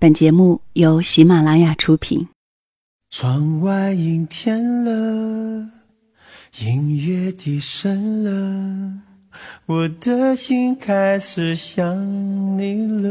本节目由喜马拉雅出品。窗外阴天了，音乐低声了，我的心开始想你了。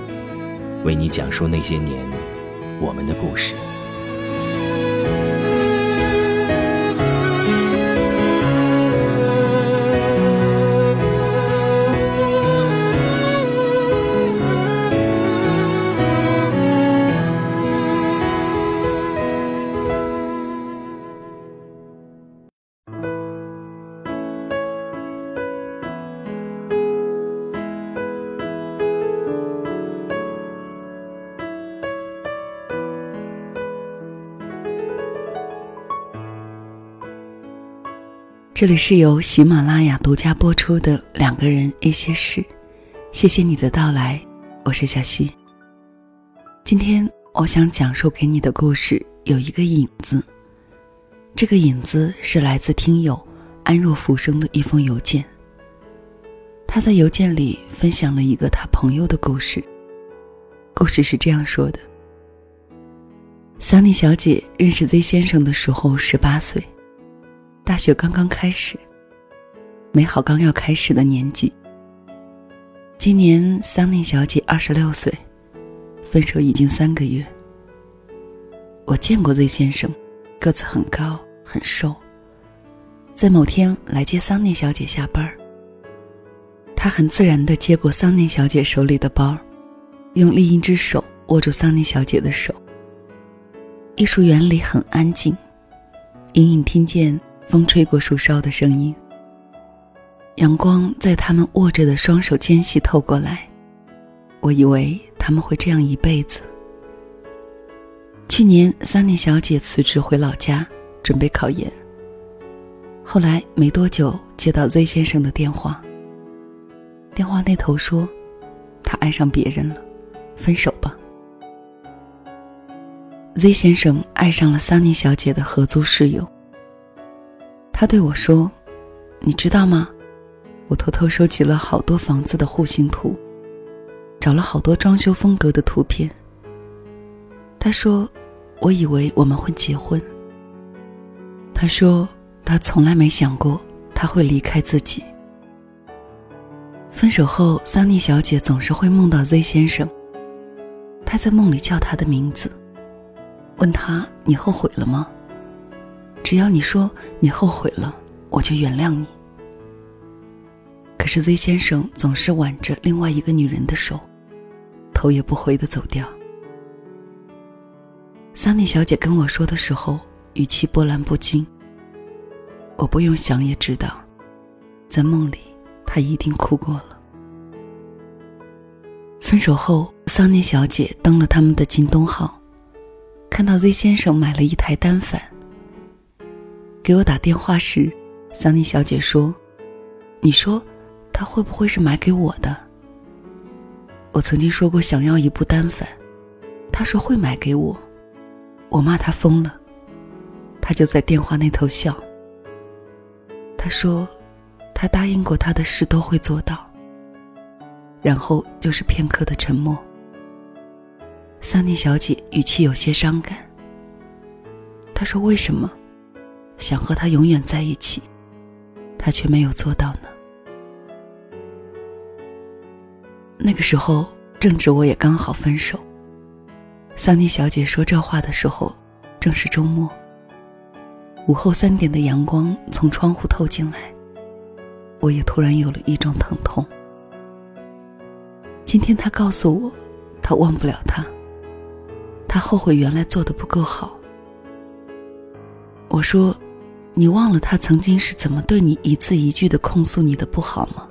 为你讲述那些年我们的故事。这里是由喜马拉雅独家播出的《两个人一些事》，谢谢你的到来，我是小溪。今天我想讲述给你的故事有一个影子，这个影子是来自听友安若浮生的一封邮件。他在邮件里分享了一个他朋友的故事，故事是这样说的：Sunny 小姐认识 Z 先生的时候十八岁。大学刚刚开始，美好刚要开始的年纪。今年桑尼小姐二十六岁，分手已经三个月。我见过 Z 先生，个子很高，很瘦。在某天来接桑尼小姐下班他很自然地接过桑尼小姐手里的包，用另一只手握住桑尼小姐的手。艺术园里很安静，隐隐听见。风吹过树梢的声音，阳光在他们握着的双手间隙透过来。我以为他们会这样一辈子。去年，桑尼小姐辞职回老家，准备考研。后来没多久，接到 Z 先生的电话。电话那头说，他爱上别人了，分手吧。Z 先生爱上了桑尼小姐的合租室友。他对我说：“你知道吗？我偷偷收集了好多房子的户型图，找了好多装修风格的图片。”他说：“我以为我们会结婚。”他说：“他从来没想过他会离开自己。”分手后，桑尼小姐总是会梦到 Z 先生。他在梦里叫他的名字，问他：“你后悔了吗？”只要你说你后悔了，我就原谅你。可是 Z 先生总是挽着另外一个女人的手，头也不回的走掉。桑尼小姐跟我说的时候，语气波澜不惊。我不用想也知道，在梦里她一定哭过了。分手后，桑尼小姐登了他们的京东号，看到 Z 先生买了一台单反。给我打电话时，桑尼小姐说：“你说，他会不会是买给我的？”我曾经说过想要一部单反，他说会买给我，我骂他疯了，他就在电话那头笑。他说，他答应过他的事都会做到。然后就是片刻的沉默。桑尼小姐语气有些伤感。他说：“为什么？”想和他永远在一起，他却没有做到呢。那个时候正值我也刚好分手。桑尼小姐说这话的时候，正是周末。午后三点的阳光从窗户透进来，我也突然有了一种疼痛。今天他告诉我，他忘不了他。他后悔原来做的不够好。我说：“你忘了他曾经是怎么对你一字一句的控诉你的不好吗？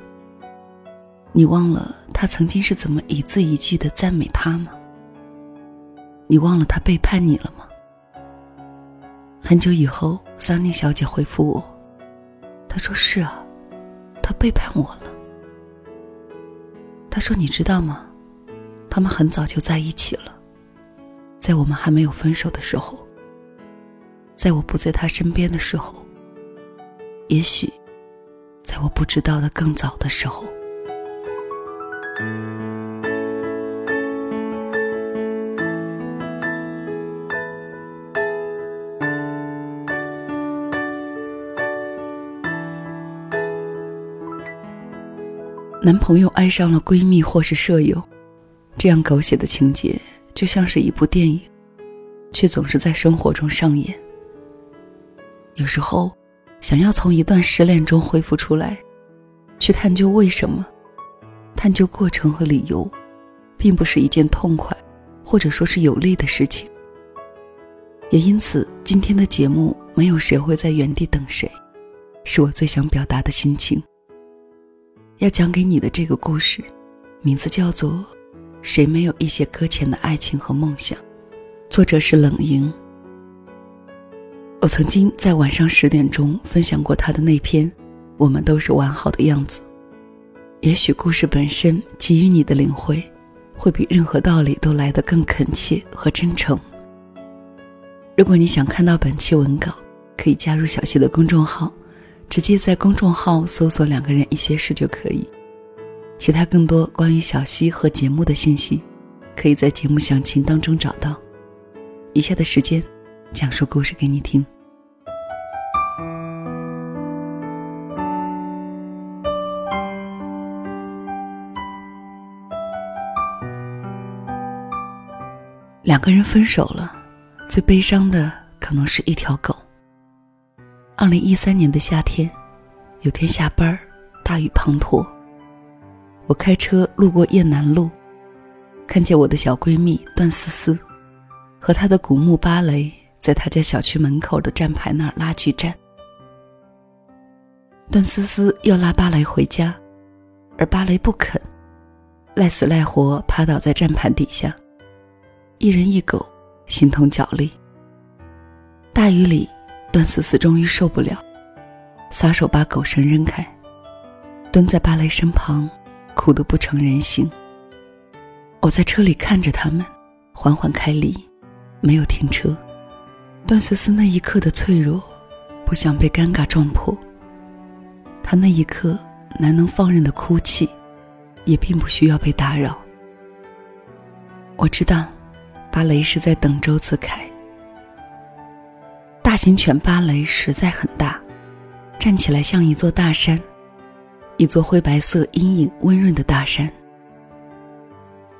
你忘了他曾经是怎么一字一句的赞美他吗？你忘了他背叛你了吗？”很久以后，桑尼小姐回复我，她说：“是啊，他背叛我了。”她说：“你知道吗？他们很早就在一起了，在我们还没有分手的时候。”在我不在他身边的时候，也许，在我不知道的更早的时候，男朋友爱上了闺蜜或是舍友，这样狗血的情节就像是一部电影，却总是在生活中上演。有时候，想要从一段失恋中恢复出来，去探究为什么，探究过程和理由，并不是一件痛快，或者说是有利的事情。也因此，今天的节目没有谁会在原地等谁，是我最想表达的心情。要讲给你的这个故事，名字叫做《谁没有一些搁浅的爱情和梦想》，作者是冷莹。我曾经在晚上十点钟分享过他的那篇《我们都是完好的样子》。也许故事本身给予你的领会，会比任何道理都来得更恳切和真诚。如果你想看到本期文稿，可以加入小溪的公众号，直接在公众号搜索“两个人一些事”就可以。其他更多关于小溪和节目的信息，可以在节目详情当中找到。以下的时间。讲述故事给你听。两个人分手了，最悲伤的可能是一条狗。二零一三年的夏天，有天下班大雨滂沱，我开车路过雁南路，看见我的小闺蜜段思思和她的古墓芭蕾。在他家小区门口的站牌那儿拉锯战，段思思要拉芭蕾回家，而芭蕾不肯，赖死赖活趴倒在站牌底下。一人一狗，形同脚力。大雨里，段思思终于受不了，撒手把狗绳扔开，蹲在芭蕾身旁，哭得不成人形。我在车里看着他们缓缓开离，没有停车。段思思那一刻的脆弱，不想被尴尬撞破。她那一刻难能放任的哭泣，也并不需要被打扰。我知道，芭蕾是在等周子凯。大型犬芭蕾实在很大，站起来像一座大山，一座灰白色阴影温润的大山。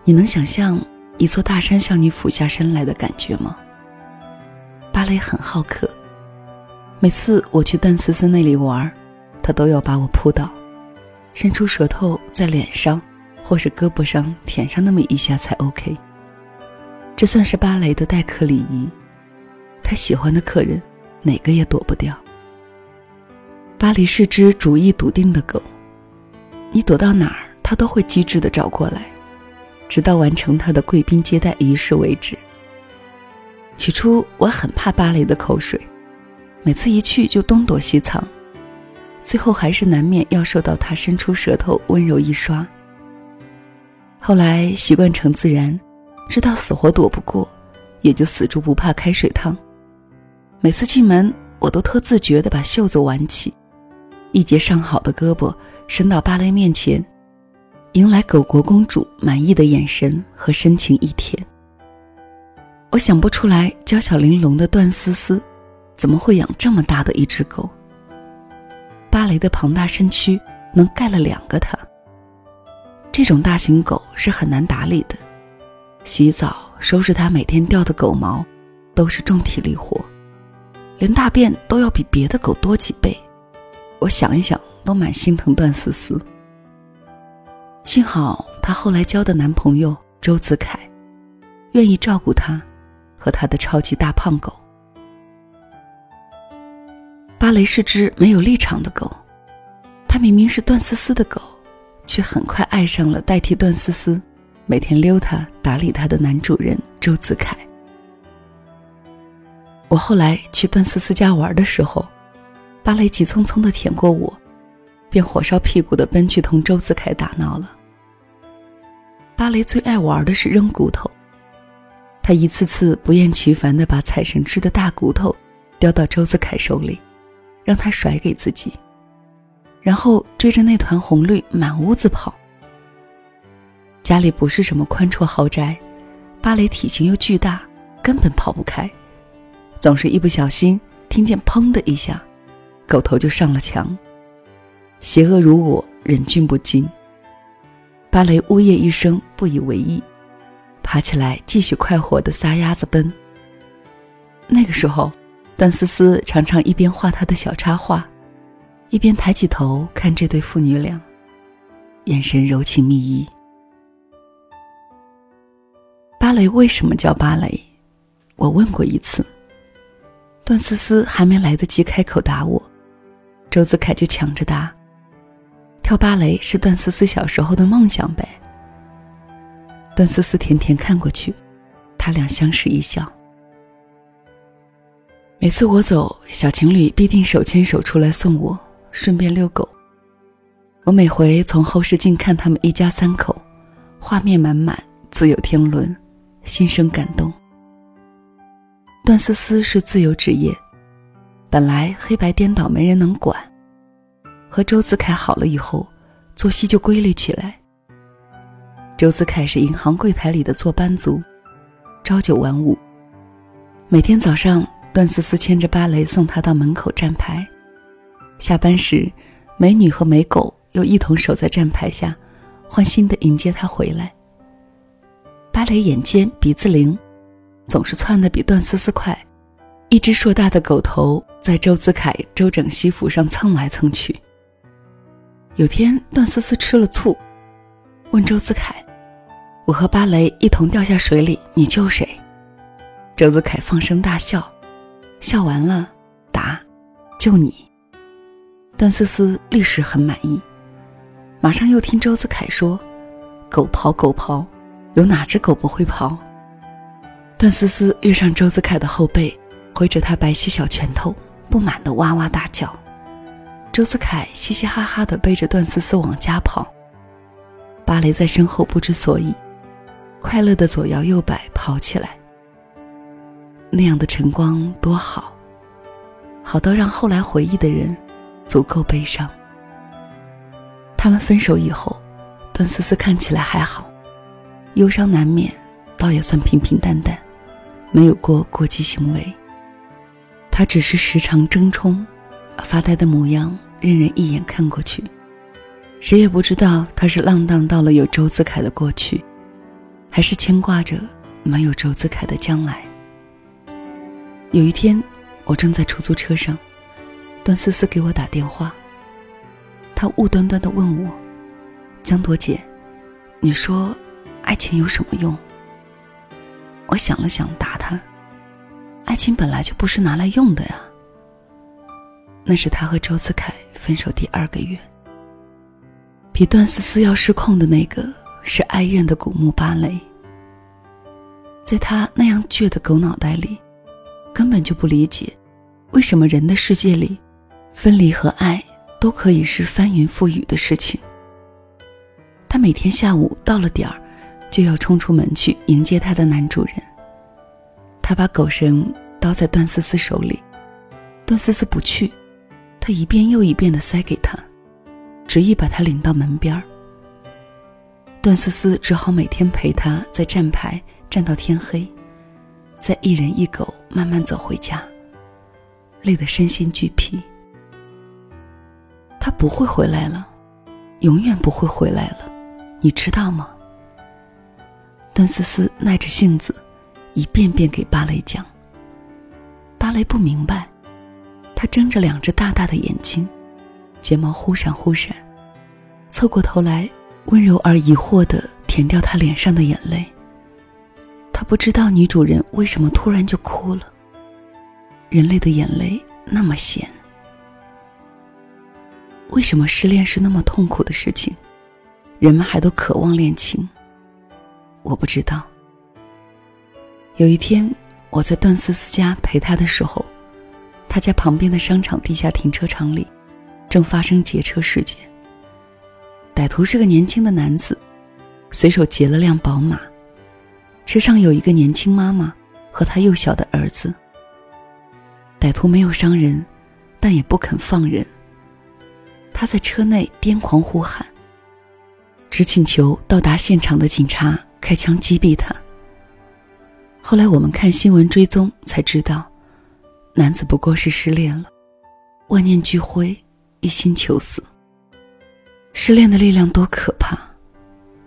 你能想象一座大山向你俯下身来的感觉吗？芭蕾很好客，每次我去邓思思那里玩，他都要把我扑倒，伸出舌头在脸上或是胳膊上舔上那么一下才 OK。这算是芭蕾的待客礼仪，他喜欢的客人哪个也躲不掉。巴黎是只主意笃定的狗，你躲到哪儿，它都会机智的找过来，直到完成它的贵宾接待仪式为止。起初我很怕芭蕾的口水，每次一去就东躲西藏，最后还是难免要受到他伸出舌头温柔一刷。后来习惯成自然，知道死活躲不过，也就死猪不怕开水烫。每次进门，我都特自觉地把袖子挽起，一截上好的胳膊伸到芭蕾面前，迎来狗国公主满意的眼神和深情一舔。我想不出来，娇小玲珑的段思思，怎么会养这么大的一只狗？芭蕾的庞大身躯能盖了两个它。这种大型狗是很难打理的，洗澡、收拾它每天掉的狗毛，都是重体力活，连大便都要比别的狗多几倍。我想一想，都蛮心疼段思思。幸好她后来交的男朋友周子凯。愿意照顾她和他的超级大胖狗。芭蕾是只没有立场的狗，它明明是段思思的狗，却很快爱上了代替段思思每天溜它、打理它的男主人周子凯。我后来去段思思家玩的时候，芭蕾急匆匆的舔过我，便火烧屁股的奔去同周子凯打闹了。芭蕾最爱玩的是扔骨头，他一次次不厌其烦的把彩绳织的大骨头叼到周子凯手里。让他甩给自己，然后追着那团红绿满屋子跑。家里不是什么宽绰豪宅，芭蕾体型又巨大，根本跑不开，总是一不小心听见“砰”的一下，狗头就上了墙。邪恶如我，忍俊不禁。芭蕾呜咽一声，不以为意，爬起来继续快活的撒丫子奔。那个时候。段思思常常一边画他的小插画，一边抬起头看这对父女俩，眼神柔情蜜意。芭蕾为什么叫芭蕾？我问过一次。段思思还没来得及开口答我，周子凯就抢着答：“跳芭蕾是段思思小时候的梦想呗。”段思思甜甜看过去，他俩相视一笑。每次我走，小情侣必定手牵手出来送我，顺便遛狗。我每回从后视镜看他们一家三口，画面满满，自有天伦，心生感动。段思思是自由职业，本来黑白颠倒没人能管，和周子凯好了以后，作息就规律起来。周子凯是银行柜台里的坐班族，朝九晚五，每天早上。段思思牵着芭蕾送他到门口站牌，下班时，美女和美狗又一同守在站牌下，欢欣地迎接他回来。芭蕾眼尖鼻子灵，总是窜得比段思思快，一只硕大的狗头在周子凯周整西服上蹭来蹭去。有天，段思思吃了醋，问周子凯：“我和芭蕾一同掉下水里，你救谁？”周子凯放声大笑。笑完了，答：“救你。”段思思立时很满意，马上又听周子凯说：“狗刨狗刨，有哪只狗不会刨？”段思思跃上周子凯的后背，挥着他白皙小拳头，不满的哇哇大叫。周子凯嘻嘻哈哈的背着段思思往家跑，芭蕾在身后不知所以，快乐的左摇右摆跑起来。那样的晨光多好，好到让后来回忆的人足够悲伤。他们分手以后，段思思看起来还好，忧伤难免，倒也算平平淡淡，没有过过激行为。他只是时常争冲，发呆的模样，任人一眼看过去，谁也不知道他是浪荡到了有周子凯的过去，还是牵挂着没有周子凯的将来。有一天，我正在出租车上，段思思给我打电话。她无端端的问我：“江朵姐，你说，爱情有什么用？”我想了想，答她：“爱情本来就不是拿来用的呀。”那是他和周子凯分手第二个月。比段思思要失控的那个是哀怨的古墓芭蕾。在他那样倔的狗脑袋里。根本就不理解，为什么人的世界里，分离和爱都可以是翻云覆雨的事情。他每天下午到了点儿，就要冲出门去迎接他的男主人。他把狗绳叨在段思思手里，段思思不去，他一遍又一遍的塞给他，执意把他领到门边儿。段思思只好每天陪他在站牌站到天黑。再一人一狗慢慢走回家，累得身心俱疲。他不会回来了，永远不会回来了，你知道吗？段思思耐着性子，一遍遍给芭蕾讲。芭蕾不明白，他睁着两只大大的眼睛，睫毛忽闪忽闪，凑过头来，温柔而疑惑的舔掉他脸上的眼泪。他不知道女主人为什么突然就哭了。人类的眼泪那么咸，为什么失恋是那么痛苦的事情，人们还都渴望恋情？我不知道。有一天，我在段思思家陪她的时候，他家旁边的商场地下停车场里，正发生劫车事件。歹徒是个年轻的男子，随手劫了辆宝马。车上有一个年轻妈妈和她幼小的儿子。歹徒没有伤人，但也不肯放人。他在车内癫狂呼喊，只请求到达现场的警察开枪击毙他。后来我们看新闻追踪才知道，男子不过是失恋了，万念俱灰，一心求死。失恋的力量多可怕！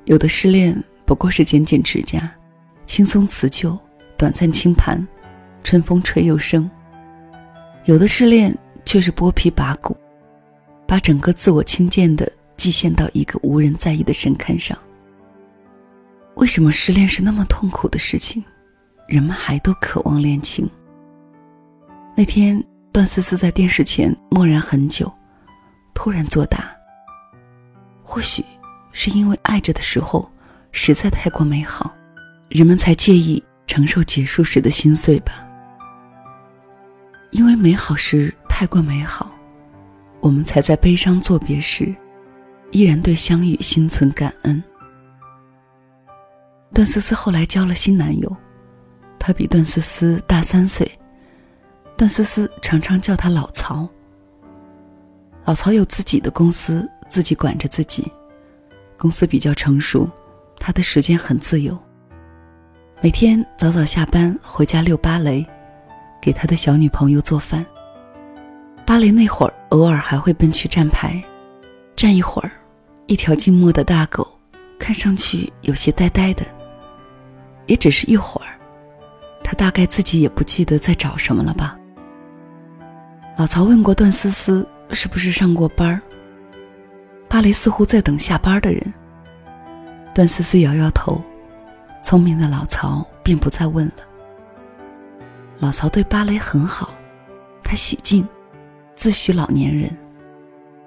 有的失恋不过是剪剪指甲。轻松辞旧，短暂清盘，春风吹又生。有的失恋却是剥皮拔骨，把整个自我轻贱的寄献到一个无人在意的神龛上。为什么失恋是那么痛苦的事情，人们还都渴望恋情？那天，段思思在电视前默然很久，突然作答：或许是因为爱着的时候实在太过美好。人们才介意承受结束时的心碎吧，因为美好时太过美好，我们才在悲伤作别时，依然对相遇心存感恩。段思思后来交了新男友，他比段思思大三岁，段思思常常叫他老曹。老曹有自己的公司，自己管着自己，公司比较成熟，他的时间很自由。每天早早下班回家遛芭蕾，给他的小女朋友做饭。芭蕾那会儿，偶尔还会奔去站牌，站一会儿，一条静默的大狗，看上去有些呆呆的。也只是一会儿，他大概自己也不记得在找什么了吧。老曹问过段思思是不是上过班儿，芭蕾似乎在等下班的人。段思思摇摇头。聪明的老曹便不再问了。老曹对芭蕾很好，他喜静，自诩老年人，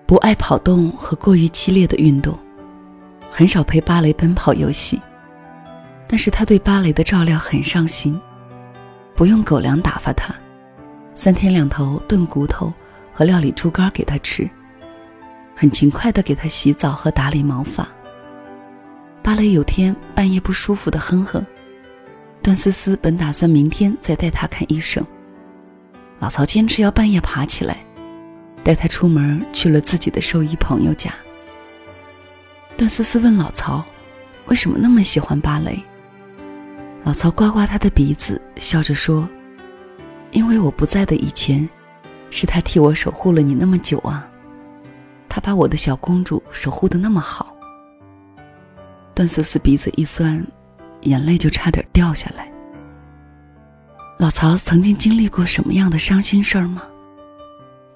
不爱跑动和过于激烈的运动，很少陪芭蕾奔跑游戏。但是他对芭蕾的照料很上心，不用狗粮打发他，三天两头炖骨头和料理猪肝给他吃，很勤快的给他洗澡和打理毛发。芭蕾有天半夜不舒服的哼哼，段思思本打算明天再带他看医生，老曹坚持要半夜爬起来，带他出门去了自己的兽医朋友家。段思思问老曹，为什么那么喜欢芭蕾？老曹刮刮他的鼻子，笑着说：“因为我不在的以前，是他替我守护了你那么久啊，他把我的小公主守护的那么好。”段思思鼻子一酸，眼泪就差点掉下来。老曹曾经经历过什么样的伤心事儿吗？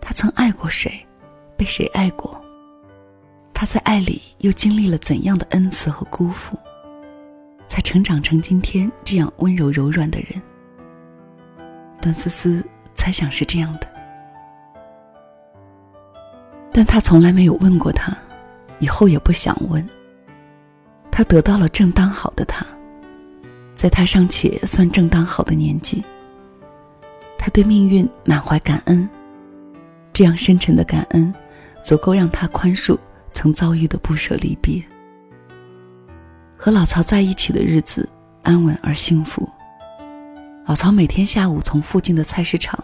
他曾爱过谁，被谁爱过？他在爱里又经历了怎样的恩赐和辜负，才成长成今天这样温柔柔软的人？段思思猜想是这样的，但他从来没有问过他，以后也不想问。他得到了正当好的他，在他尚且算正当好的年纪，他对命运满怀感恩，这样深沉的感恩，足够让他宽恕曾遭遇的不舍离别。和老曹在一起的日子安稳而幸福。老曹每天下午从附近的菜市场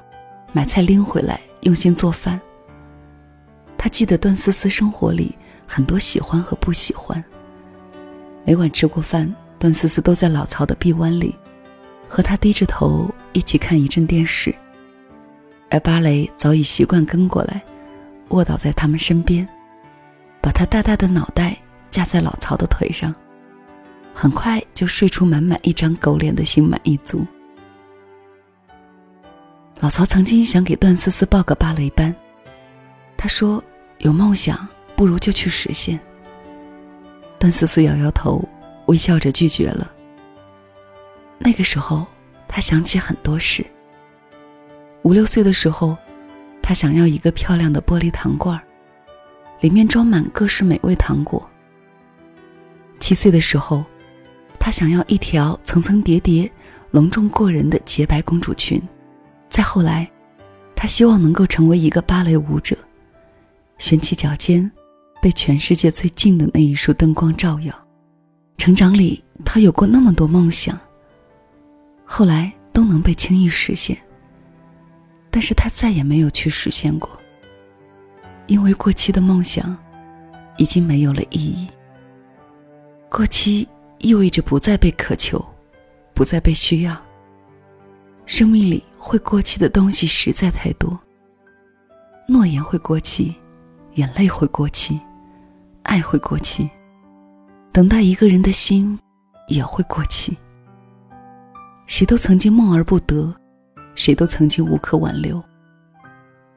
买菜拎回来，用心做饭。他记得段思思生活里很多喜欢和不喜欢。每晚吃过饭，段思思都在老曹的臂弯里，和他低着头一起看一阵电视。而芭蕾早已习惯跟过来，卧倒在他们身边，把他大大的脑袋架在老曹的腿上，很快就睡出满满一张狗脸的心满意足。老曹曾经想给段思思报个芭蕾班，他说：“有梦想，不如就去实现。”段思思摇摇头，微笑着拒绝了。那个时候，他想起很多事。五六岁的时候，他想要一个漂亮的玻璃糖罐里面装满各式美味糖果。七岁的时候，他想要一条层层叠叠、隆重过人的洁白公主裙。再后来，他希望能够成为一个芭蕾舞者，悬起脚尖，被全世界最近的那一束灯光照耀。成长里，他有过那么多梦想，后来都能被轻易实现。但是他再也没有去实现过，因为过期的梦想已经没有了意义。过期意味着不再被渴求，不再被需要。生命里会过期的东西实在太多。诺言会过期，眼泪会过期，爱会过期，等待一个人的心也会过期。谁都曾经梦而不得，谁都曾经无可挽留。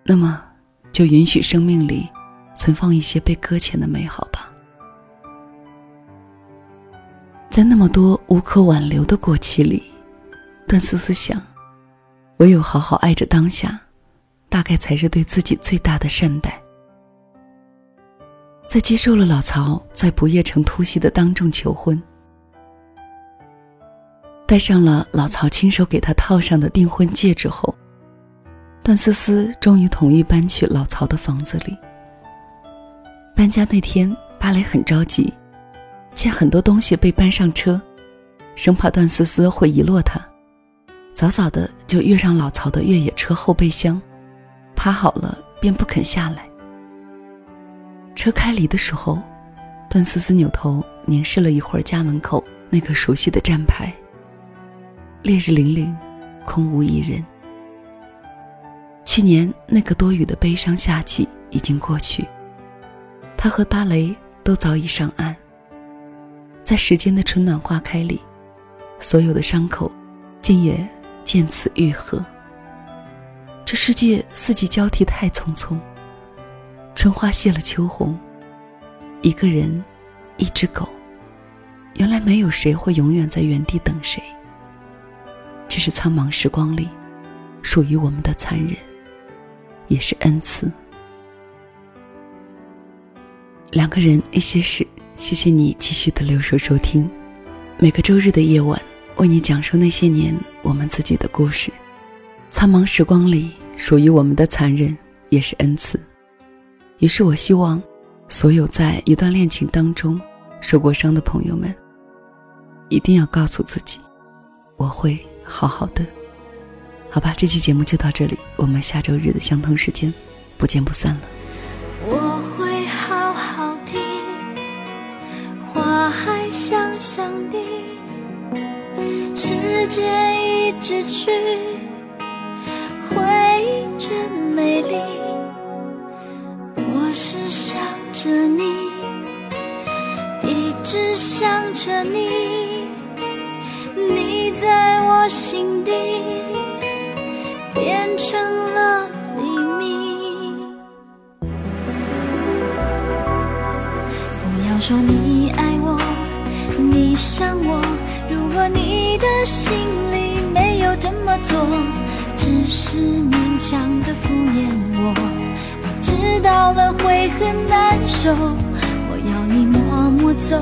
那么，就允许生命里存放一些被搁浅的美好吧。在那么多无可挽留的过期里，段思思想。唯有好好爱着当下，大概才是对自己最大的善待。在接受了老曹在不夜城突袭的当众求婚，戴上了老曹亲手给他套上的订婚戒指后，段思思终于同意搬去老曹的房子里。搬家那天，芭蕾很着急，见很多东西被搬上车，生怕段思思会遗落它。早早的就跃上老曹的越野车后备箱，趴好了便不肯下来。车开离的时候，段思思扭头凝视了一会儿家门口那个熟悉的站牌。烈日凛凛，空无一人。去年那个多雨的悲伤夏季已经过去，他和芭蕾都早已上岸。在时间的春暖花开里，所有的伤口，竟也。渐次愈合。这世界四季交替太匆匆，春花谢了秋红，一个人，一只狗，原来没有谁会永远在原地等谁。这是苍茫时光里属于我们的残忍，也是恩赐。两个人一些事，谢谢你继续的留守收听，每个周日的夜晚。为你讲述那些年我们自己的故事，苍茫时光里属于我们的残忍也是恩赐。于是我希望，所有在一段恋情当中受过伤的朋友们，一定要告诉自己，我会好好的。好吧，这期节目就到这里，我们下周日的相同时间不见不散了。我会好好的，花还香香的。时间一直去，回忆真美丽。着你，你在我心底变成了秘密。不要说你爱我，你想我。如果你的心里没有这么做，只是勉强的敷衍我，我知道了会很难受。我要你默默走，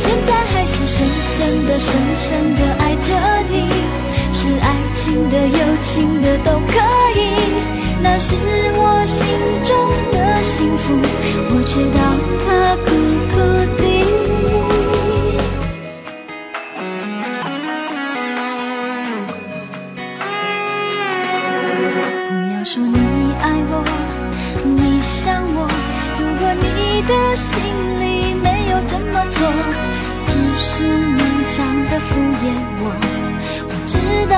现在还是深深的、深深的爱着你。是爱情的、友情的都可以，那是我心中的幸福。我知道它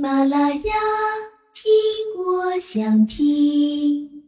马拉雅，听我想听。